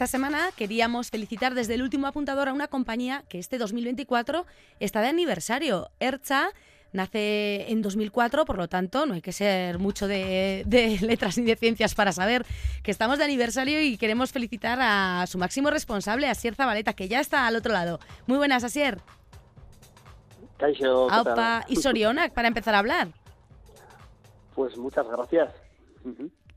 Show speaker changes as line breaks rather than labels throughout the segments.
Esta semana queríamos felicitar desde el último apuntador a una compañía que este 2024 está de aniversario. Ercha nace en 2004, por lo tanto no hay que ser mucho de, letras ni de ciencias para saber que estamos de aniversario y queremos felicitar a su máximo responsable, Asier Zabaleta, que ya está al otro lado. Muy buenas, Asier.
Aupa
y Sorionak, para empezar a hablar.
Pues muchas gracias.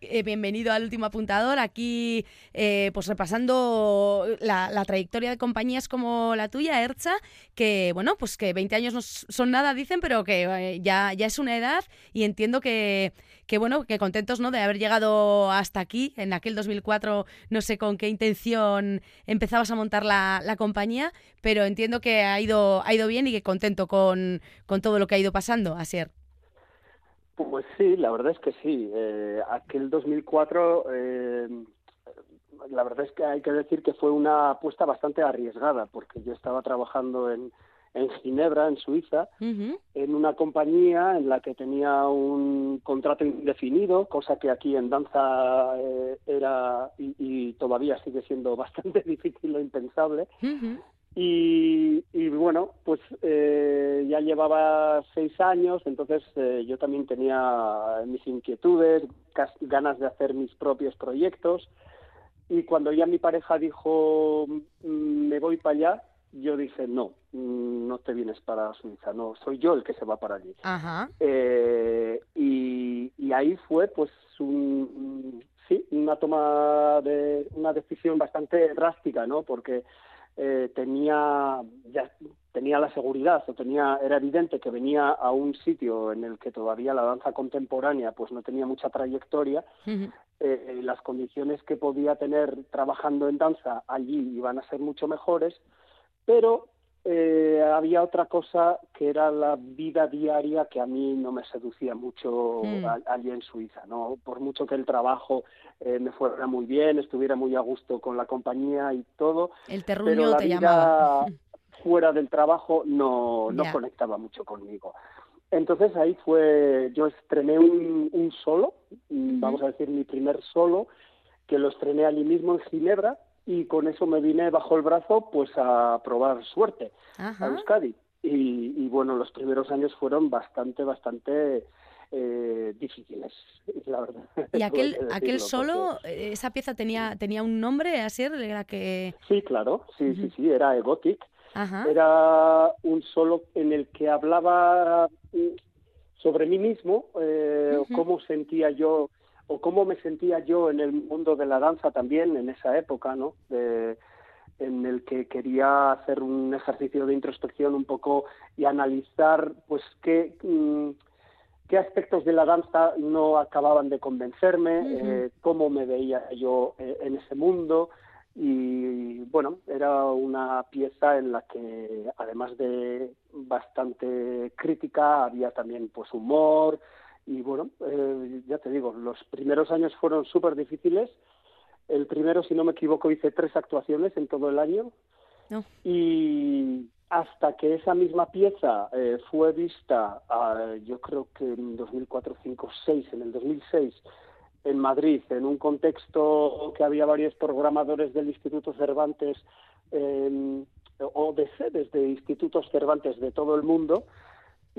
Eh, bienvenido al último apuntador. Aquí, eh, pues repasando la, trayectoria de compañías como la tuya, Ercha, que bueno, pues que 20 años no son nada, dicen, pero que eh, ya, ya es una edad y entiendo que, que, bueno, que contentos ¿no? de haber llegado hasta aquí. En aquel 2004 no sé con qué intención empezabas a montar la, la compañía, pero entiendo que ha ido, ha ido bien y que contento con, con todo lo que ha ido pasando, Asier.
Pues sí, la verdad es que sí. Eh, aquel 2004, eh, la verdad es que hay que decir que fue una apuesta bastante arriesgada, porque yo estaba trabajando en, en Ginebra, en Suiza, en una compañía en la que tenía un contrato indefinido, cosa que aquí en danza eh, era y, todavía sigue siendo bastante difícil o impensable. Y, bueno, pues eh, ya llevaba seis años, entonces eh, yo también tenía mis inquietudes, ganas de hacer mis propios proyectos. Y cuando ya mi pareja dijo, mm, me voy para allá, yo dije, no, mm, no te vienes para Suiza, no, soy yo el que se va para allí. Eh, y, y, ahí fue, pues, un, sí, una toma de una decisión bastante drástica, ¿no? Porque eh, tenía ya tenía la seguridad o tenía era evidente que venía a un sitio en el que todavía la danza contemporánea pues no tenía mucha trayectoria eh, las condiciones que podía tener trabajando en danza allí iban a ser mucho mejores pero eh, había otra cosa que era la vida diaria que a mí no me seducía mucho mm. allí en Suiza, ¿no? Por mucho que el trabajo eh, me fuera muy bien, estuviera muy a gusto con la compañía y todo,
el pero la vida
fuera del trabajo no, no conectaba mucho conmigo. Entonces ahí fue, yo estrené un, un solo, vamos a decir mi primer solo, que lo estrené allí mismo en Ginebra, y con eso me vine bajo el brazo pues a probar suerte a Euskadi. Y, bueno, los primeros años fueron bastante, bastante eh, difíciles, la verdad.
¿Y aquel, aquel solo, eh, esa pieza tenía, tenía un nombre, así era que...?
Sí, claro, sí, sí, sí, era Egotic. Era un solo en el que hablaba mm, sobre mí mismo, eh, cómo sentía yo o cómo me sentía yo en el mundo de la danza también en esa época, ¿no? en el que quería hacer un ejercicio de introspección un poco y analizar, pues, qué, mm, qué aspectos de la danza no acababan de convencerme, eh, cómo me veía yo eh, en ese mundo. Y bueno, era una pieza en la que, además de bastante crítica, había también pues humor, y bueno, eh, ya te digo, los primeros años fueron súper difíciles. El primero, si no me equivoco, hice tres actuaciones en todo el año. Y hasta que esa misma pieza eh, fue vista, yo creo que en 2004, 2005, 6, en el 2006, en Madrid, en un contexto que había varios programadores del Instituto Cervantes eh, o de sedes de institutos Cervantes de todo el mundo,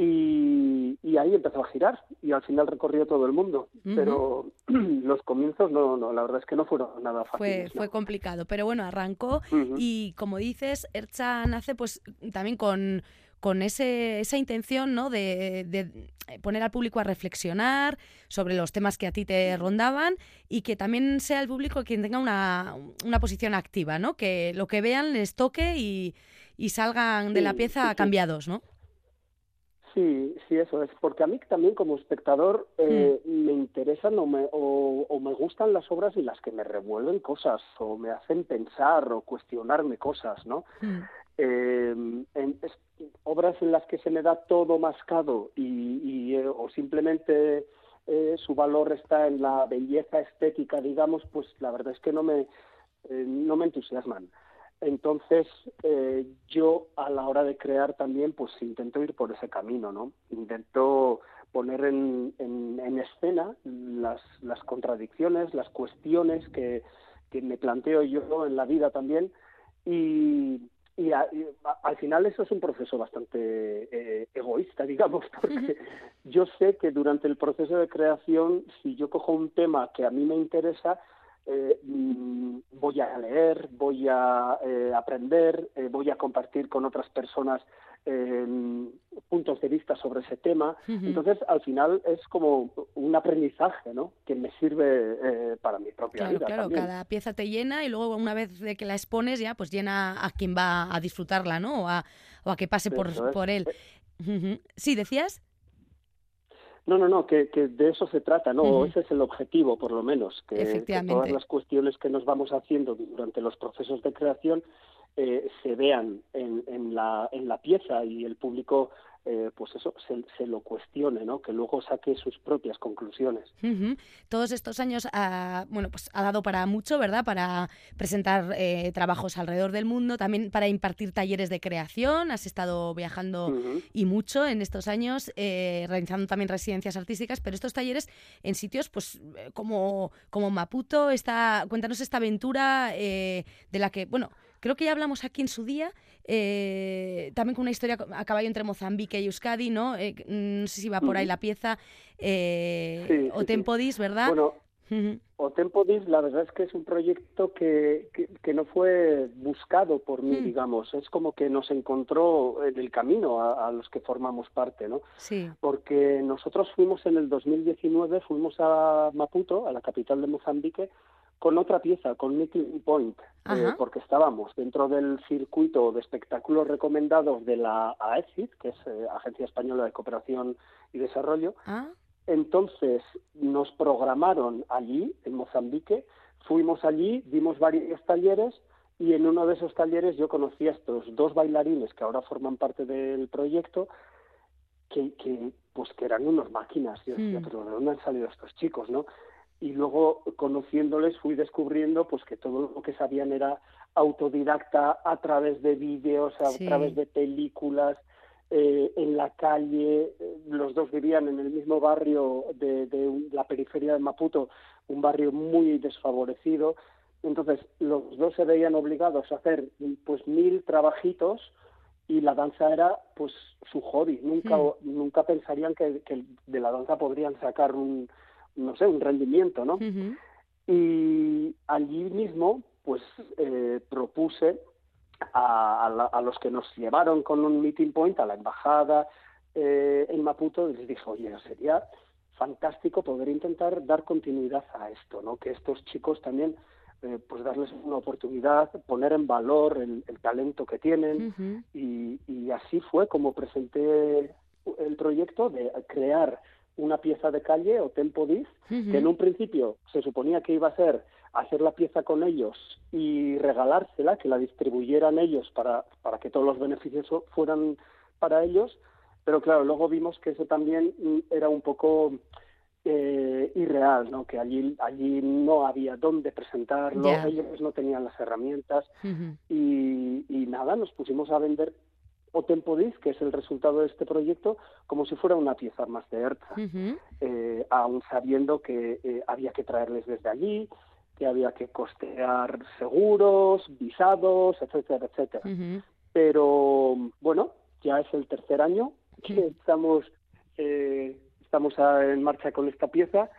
y, ahí empezó a girar y al final recorrió todo el mundo. Pero los comienzos no, no, la verdad es que no fueron nada fáciles.
Fue, fue complicado, pero bueno, arrancó y como dices, Ercha nace pues también con, con ese, esa intención ¿no? de, de, poner al público a reflexionar sobre los temas que a ti te rondaban y que también sea el público quien tenga una, una posición activa, ¿no? que lo que vean les toque y, y salgan de la pieza cambiados, ¿no?
Sí, sí, eso es, porque a mí también como espectador eh, hmm. me interesan o me, o, me gustan las obras en las que me revuelven cosas o me hacen pensar o cuestionarme cosas, ¿no? Em, en, obras en las que se me da todo mascado y, y eh, o simplemente eh, su valor está en la belleza estética, digamos, pues la verdad es que no me, no me entusiasman. Entonces, eh, yo a la hora de crear también, pues intento ir por ese camino, ¿no? Intento poner en, en, escena las, las, contradicciones, las cuestiones que, que me planteo yo en la vida también y, y, al final eso es un proceso bastante eh, egoísta, digamos, porque yo sé que durante el proceso de creación, si yo cojo un tema que a mí me interesa, eh, mm, voy a leer, voy a eh, aprender, eh, voy a compartir con otras personas puntos de vista sobre ese tema. Entonces, al final es como un aprendizaje, ¿no? Que me sirve para mi propia
vida.
Claro,
cada pieza te llena y luego una vez de que la expones ya, pues llena a quien va a disfrutarla, ¿no? O a, o a que pase por, por él. Sí, decías.
No, no, no, que, que de eso se trata, ¿no? Ese es el objetivo, por lo menos, que, todas las cuestiones que nos vamos haciendo durante los procesos de creación eh, se vean en, en, la, en la pieza y el público eh, pues eso, se, lo cuestione, ¿no? Que luego saque sus propias conclusiones.
Todos estos años ha, bueno, pues ha dado para mucho, ¿verdad? Para presentar eh, trabajos alrededor del mundo, también para impartir talleres de creación. Has estado viajando y mucho en estos años, eh, realizando también residencias artísticas, pero estos talleres en sitios, pues, como, como Maputo, esta, cuéntanos esta aventura de la que, bueno, Creo que ya hablamos aquí en su día, eh, también con una historia a caballo entre Mozambique y Euskadi, ¿no? Eh, no sé si va por ahí la pieza. Eh, o Tempodis, ¿verdad?
Bueno, O Tempodis, la verdad es que es un proyecto que, que, no fue buscado por mí, mm. digamos. Es como que nos encontró en el camino a, a, los que formamos parte, ¿no?
Sí.
Porque nosotros fuimos en el 2019, fuimos a Maputo, a la capital de Mozambique, con otra pieza, con Meeting Point, eh, porque estábamos dentro del circuito de espectáculos recomendados de la AECID, que es eh, Agencia Española de Cooperación y Desarrollo.
Ah.
Entonces nos programaron allí, en Mozambique, fuimos allí, dimos varios talleres y en uno de esos talleres yo conocí a estos dos bailarines que ahora forman parte del proyecto, que, que pues que eran unas máquinas. Yo decía, hmm. pero ¿de dónde han salido estos chicos, no? y luego conociéndoles fui descubriendo pues que todo lo que sabían era autodidacta a través de vídeos, a través de películas, eh, en la calle, eh, los dos vivían en el mismo barrio de, de, la periferia de Maputo, un barrio muy desfavorecido, entonces los dos se veían obligados a hacer pues mil trabajitos y la danza era pues su hobby, nunca, hmm. nunca pensarían que, que de la danza podrían sacar un, no sé, un rendimiento, ¿no? Y allí mismo, pues eh, propuse a, a, los que nos llevaron con un meeting point a la embajada eh, en Maputo, les dije, oye, sería fantástico poder intentar dar continuidad a esto, ¿no? Que estos chicos también, eh, pues darles una oportunidad, poner en valor el, talento que tienen y, y así fue como presenté el proyecto de crear una pieza de calle o tempo dis, que en un principio se suponía que iba a ser hacer la pieza con ellos y regalársela, que la distribuyeran ellos para, para que todos los beneficios fueran para ellos, pero claro, luego vimos que eso también era un poco eh, irreal, ¿no? que allí, allí no había dónde presentarlo, ellos no tenían las herramientas y, y nada, nos pusimos a vender o Tempodis, que es el resultado de este proyecto, como si fuera una pieza más de ERTA, eh, aún sabiendo que eh, había que traerles desde allí, que había que costear seguros, visados, etcétera, etcétera. Pero bueno, ya es el tercer año que estamos, eh, estamos en marcha con esta pieza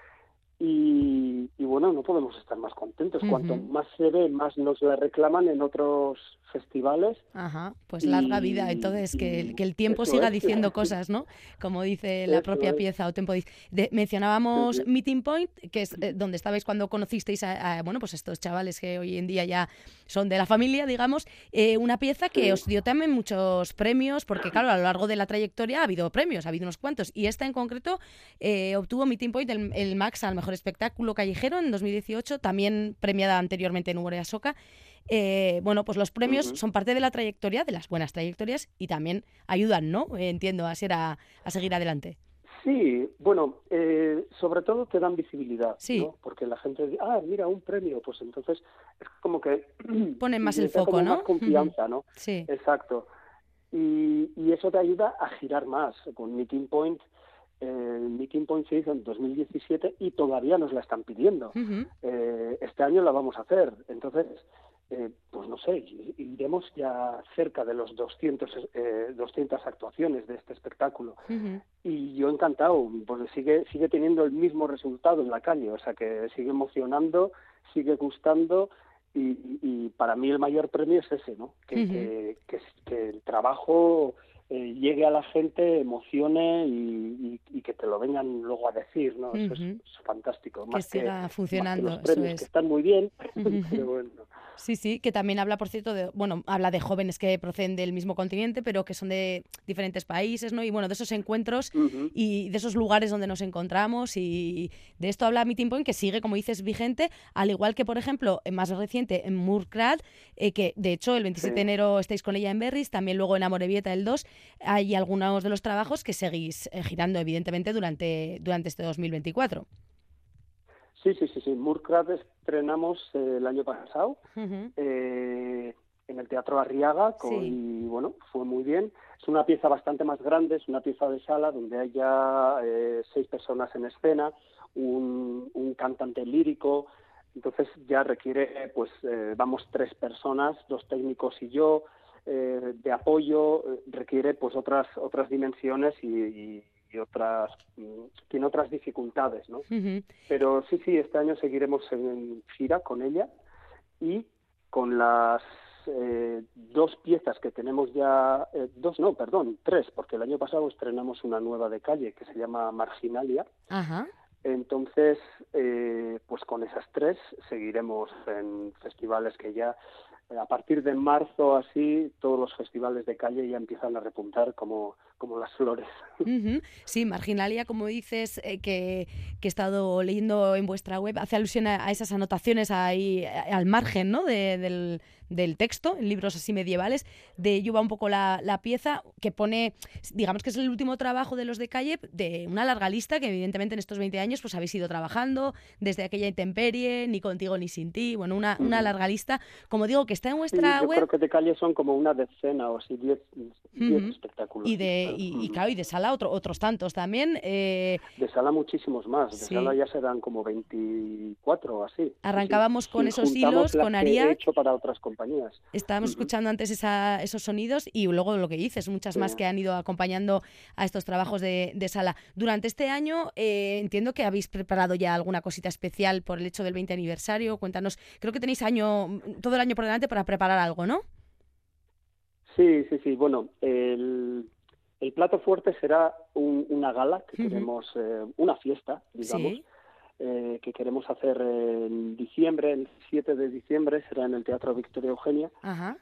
y, bueno, no podemos estar más contentos. Cuanto más se ve, más nos la reclaman en otros festivales.
Ajá, pues larga vida. Entonces, que, que el tiempo siga diciendo cosas, ¿no? Como dice la propia pieza o Tempo. De, mencionábamos Meeting Point, que es eh, donde estabais cuando conocisteis a, bueno, pues estos chavales que hoy en día ya son de la familia, digamos. Eh, una pieza que os dio también muchos premios, porque claro, a lo largo de la trayectoria ha habido premios, ha habido unos cuantos. Y esta en concreto eh, obtuvo Meeting Point el, el Max al mejor espectáculo callejero en 2018, también premiada anteriormente en Umorea Soca. Eh, bueno, pues los premios son parte de la trayectoria, de las buenas trayectorias, y también ayudan, ¿no? entiendo, a, ser a, seguir adelante.
Sí, bueno, eh, sobre todo te dan visibilidad,
sí.
¿no? Porque la gente dice, ah, mira, un premio, pues entonces es como que...
Ponen más el foco, ¿no?
Más confianza, ¿no?
Sí.
Exacto. Y, y, eso te ayuda a girar más. Con Meeting Point, el Meeting Point se hizo en 2017 y todavía nos la están pidiendo. Eh, este año la vamos a hacer. Entonces, eh, pues no sé, iremos ya cerca de los 200, eh, 200 actuaciones de este espectáculo. Y yo encantado, porque sigue, sigue teniendo el mismo resultado en la calle, o sea que sigue emocionando, sigue gustando. Y, para mí el mayor premio es ese, ¿no? que, que el trabajo eh, llegue a la gente, emocione y, que te lo vengan luego a decir, ¿no? Eso es, fantástico.
que siga funcionando,
que están muy bien,
Sí, sí, que también habla, por cierto, de, bueno, habla de jóvenes que proceden del mismo continente, pero que son de diferentes países, ¿no? Y bueno, de esos encuentros y de esos lugares donde nos encontramos y de esto habla Meeting Point, que sigue, como dices, vigente, al igual que, por ejemplo, más reciente en Murkrad, eh, que de hecho el 27 de enero estáis con ella en Berris, también luego en Amorebieta el 2, hay algunos de los trabajos que seguís eh, girando, evidentemente, durante, durante este 2024.
Sí, sí, sí, sí. Murkrad estrenamos eh, el año pasado eh, en el Teatro Arriaga y bueno, fue muy bien. Es una pieza bastante más grande, es una pieza de sala donde hay ya seis personas en escena, un, un cantante lírico, entonces ya requiere, pues vamos tres personas, dos técnicos y yo, eh, de apoyo eh, requiere pues otras otras dimensiones y, otras mm, tiene otras dificultades no pero sí sí este año seguiremos en gira con ella y con las eh, dos piezas que tenemos ya dos no perdón tres porque el año pasado estrenamos una nueva de calle que se llama Marginalia. Entonces pues con esas tres seguiremos en festivales que ya a partir de marzo así todos los festivales de calle ya empiezan a repuntar como, como las flores.
Sí, Marginalia, como dices, eh, que, que, he estado leyendo en vuestra web, hace alusión a, esas anotaciones ahí al margen ¿no? del, del texto, en libros así medievales. De ello va un poco la, la, pieza que pone, digamos que es el último trabajo de los de calle, de una larga lista que evidentemente en estos 20 años pues habéis ido trabajando desde aquella intemperie, ni contigo ni sin ti, bueno, una, una larga lista, como digo, que está en vuestra
yo
web.
creo que de calle son como una decena o así, 10 espectáculos.
Y de, y, claro, y de sala otro, otros tantos también. Eh...
De sala muchísimos más, de sala ya serán como 24 o así.
Arrancábamos con esos hilos, con Aria.
hecho para otras
Estábamos escuchando antes esos sonidos y luego lo que dices, muchas más que han ido acompañando a estos trabajos de, sala. Durante este año eh, entiendo que habéis preparado ya alguna cosita especial por el hecho del 20 aniversario. Cuéntanos, creo que tenéis año todo el año por delante para preparar algo, ¿no?
Sí, sí, sí. Bueno, el, plato fuerte será una gala que tenemos, eh, una fiesta, digamos. Eh, que queremos hacer en diciembre, el 7 de diciembre, será en el Teatro Victoria Eugenia.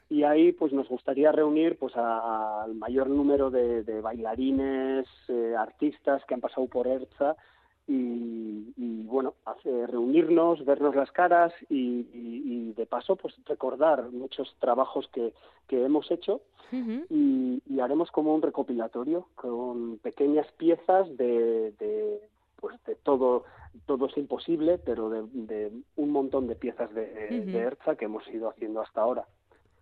Y ahí pues nos gustaría reunir pues al mayor número de, bailarines, eh, artistas que han pasado por ERZA y, bueno, reunirnos, vernos las caras y, de paso pues recordar muchos trabajos que, que hemos hecho. Y, haremos como un recopilatorio con pequeñas piezas de, de pues de todo todo es imposible, pero de, un montón de piezas de, ERZA que hemos ido haciendo hasta ahora.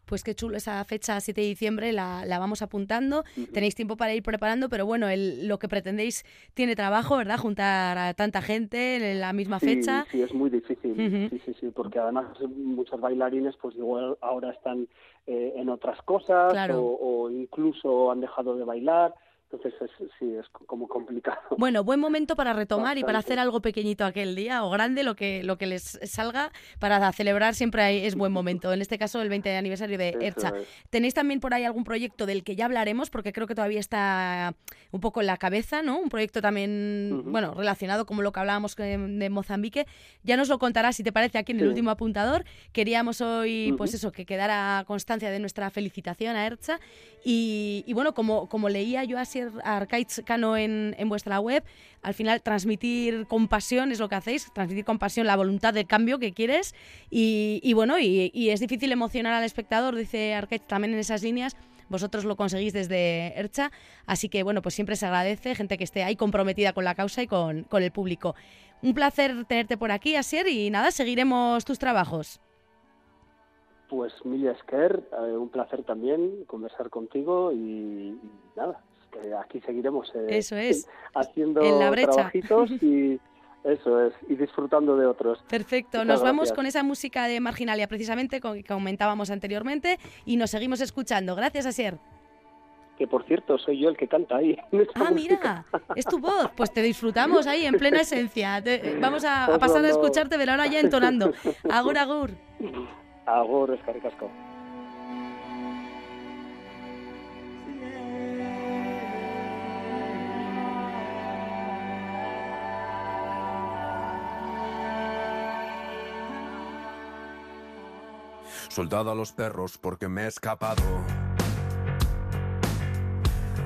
Pues qué chulo esa fecha 7 de diciembre, la, vamos apuntando. Tenéis tiempo para ir preparando, pero bueno, lo que pretendéis tiene trabajo, ¿verdad? Juntar a tanta gente en la misma fecha.
Sí, es muy difícil. Sí, sí, sí, porque además muchos bailarines, pues igual ahora están eh, en otras cosas o incluso han dejado de bailar. Entonces sí, es como complicado.
Bueno, buen momento para retomar y para hacer algo pequeñito aquel día o grande, lo que, lo que les salga para celebrar siempre es buen momento. En este caso, el 20 aniversario de Ercha. ¿Tenéis también por ahí algún proyecto del que ya hablaremos? Porque creo que todavía está un poco en la cabeza, ¿no? Un proyecto también, bueno, relacionado como lo que hablábamos de, Mozambique. Ya nos lo contará, si te parece, aquí en el último apuntador. Queríamos hoy, pues eso, que quedara constancia de nuestra felicitación a Ercha. Y, y bueno, como, como leía yo así Arcaiz Cano en, vuestra web, al final transmitir compasión es lo que hacéis, transmitir compasión, la voluntad de cambio que quieres y, bueno, y, es difícil emocionar al espectador, dice Arcaiz también en esas líneas, vosotros lo conseguís desde Ercha, así que bueno, pues siempre se agradece gente que esté ahí comprometida con la causa y con, con el público. Un placer tenerte por aquí, Asier, y nada, seguiremos tus trabajos.
Pues Milia Esquer, eh, un placer también conversar contigo y nada, aquí seguiremos eh,
Eso es.
haciendo
En la brecha.
trabajitos y eso es, y disfrutando de otros.
Perfecto,
Muchas
nos vamos con esa música de Marginalia precisamente con- que comentábamos anteriormente y nos seguimos escuchando. Gracias, Asier.
Que por cierto, soy yo el que canta ahí.
Ah, mira, es tu voz. Pues te disfrutamos ahí en plena esencia. Te- eh, vamos a, a pasar a escucharte, pero ahora ya entonando. Agur, agur.
Agur, eskerrik
Soldado a los perros porque me he escapado.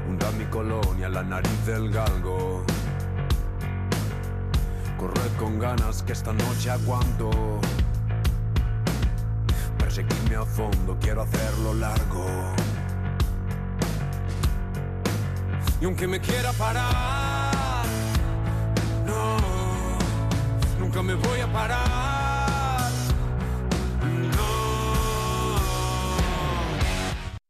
Hunda mi colonia la nariz del galgo. Corred con ganas que esta noche aguanto. Perseguirme a fondo, quiero hacerlo largo. Y aunque me quiera parar, no, nunca me voy a parar.